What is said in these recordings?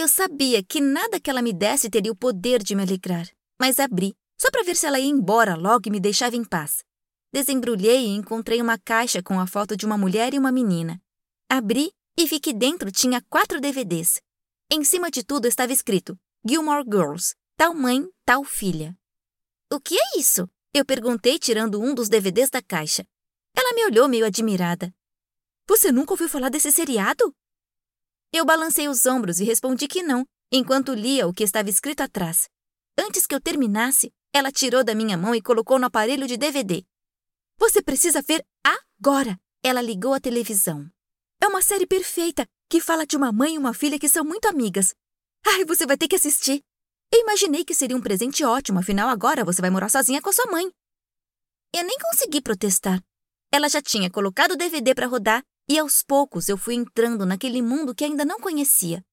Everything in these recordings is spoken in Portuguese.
Eu sabia que nada que ela me desse teria o poder de me alegrar, mas abri, só para ver se ela ia embora logo e me deixava em paz. Desembrulhei e encontrei uma caixa com a foto de uma mulher e uma menina. Abri e vi que dentro tinha quatro DVDs. Em cima de tudo estava escrito Gilmore Girls, tal mãe, tal filha. O que é isso? Eu perguntei, tirando um dos DVDs da caixa. Ela me olhou meio admirada. Você nunca ouviu falar desse seriado? Eu balancei os ombros e respondi que não, enquanto lia o que estava escrito atrás. Antes que eu terminasse, ela tirou da minha mão e colocou no aparelho de DVD. Você precisa ver agora! Ela ligou a televisão. É uma série perfeita que fala de uma mãe e uma filha que são muito amigas. Ai, você vai ter que assistir! Eu imaginei que seria um presente ótimo, afinal agora você vai morar sozinha com sua mãe. Eu nem consegui protestar. Ela já tinha colocado o DVD para rodar e aos poucos eu fui entrando naquele mundo que ainda não conhecia.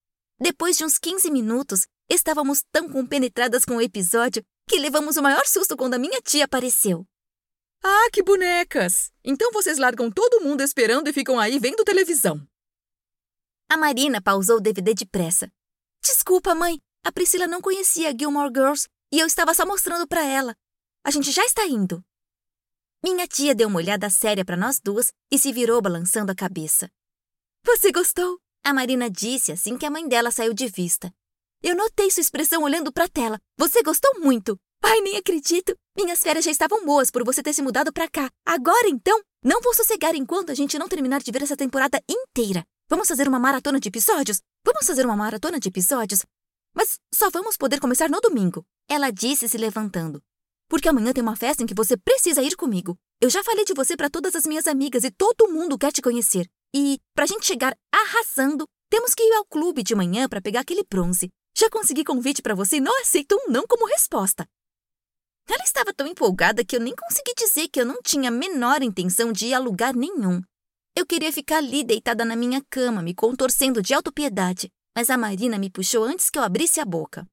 Depois de uns 15 minutos, estávamos tão compenetradas com o episódio que levamos o maior susto quando a minha tia apareceu. Ah, que bonecas! Então vocês largam todo mundo esperando e ficam aí vendo televisão. A Marina pausou o DVD depressa. Desculpa, mãe. A Priscila não conhecia Gilmore Girls e eu estava só mostrando para ela. A gente já está indo. Minha tia deu uma olhada séria para nós duas e se virou balançando a cabeça. Você gostou? A Marina disse assim que a mãe dela saiu de vista. Eu notei sua expressão olhando para a tela. Você gostou muito. Ai, nem acredito. Minhas férias já estavam boas por você ter se mudado para cá. Agora, então, não vou sossegar enquanto a gente não terminar de ver essa temporada inteira. Vamos fazer uma maratona de episódios? Vamos fazer uma maratona de episódios? Mas só vamos poder começar no domingo. Ela disse se levantando porque amanhã tem uma festa em que você precisa ir comigo. Eu já falei de você para todas as minhas amigas e todo mundo quer te conhecer. E, pra gente chegar arrasando, temos que ir ao clube de manhã para pegar aquele bronze. Já consegui convite para você e não aceito um não como resposta. Ela estava tão empolgada que eu nem consegui dizer que eu não tinha a menor intenção de ir a lugar nenhum. Eu queria ficar ali deitada na minha cama, me contorcendo de autopiedade, mas a Marina me puxou antes que eu abrisse a boca.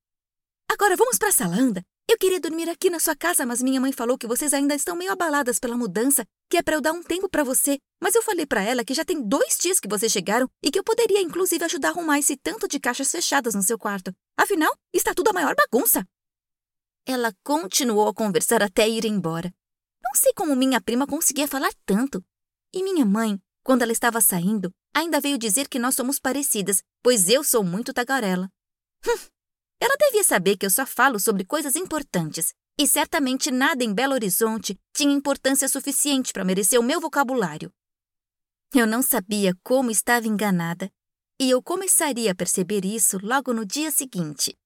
Agora vamos para a sala, anda. Eu queria dormir aqui na sua casa, mas minha mãe falou que vocês ainda estão meio abaladas pela mudança, que é para eu dar um tempo para você. Mas eu falei para ela que já tem dois dias que vocês chegaram e que eu poderia inclusive ajudar a arrumar esse tanto de caixas fechadas no seu quarto. Afinal, está tudo a maior bagunça. Ela continuou a conversar até ir embora. Não sei como minha prima conseguia falar tanto. E minha mãe, quando ela estava saindo, ainda veio dizer que nós somos parecidas, pois eu sou muito tagarela. Hum, ela devia saber que eu só falo sobre coisas importantes, e certamente nada em Belo Horizonte tinha importância suficiente para merecer o meu vocabulário. Eu não sabia como estava enganada, e eu começaria a perceber isso logo no dia seguinte.